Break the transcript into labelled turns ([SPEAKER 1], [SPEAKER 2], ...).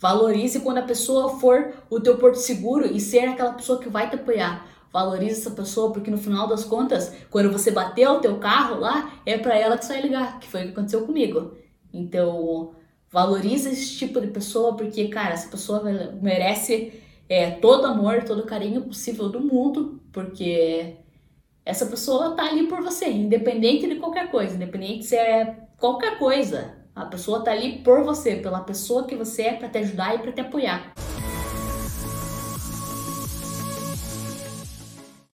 [SPEAKER 1] Valorize quando a pessoa for o teu porto seguro e ser aquela pessoa que vai te apoiar. Valorize essa pessoa porque no final das contas, quando você bater o teu carro lá, é para ela que você vai ligar, que foi o que aconteceu comigo. Então, valorize esse tipo de pessoa porque, cara, essa pessoa merece é, todo amor, todo carinho possível do mundo, porque essa pessoa tá ali por você, independente de qualquer coisa, independente se é qualquer coisa. A pessoa tá ali por você, pela pessoa que você é, para te ajudar e para te apoiar.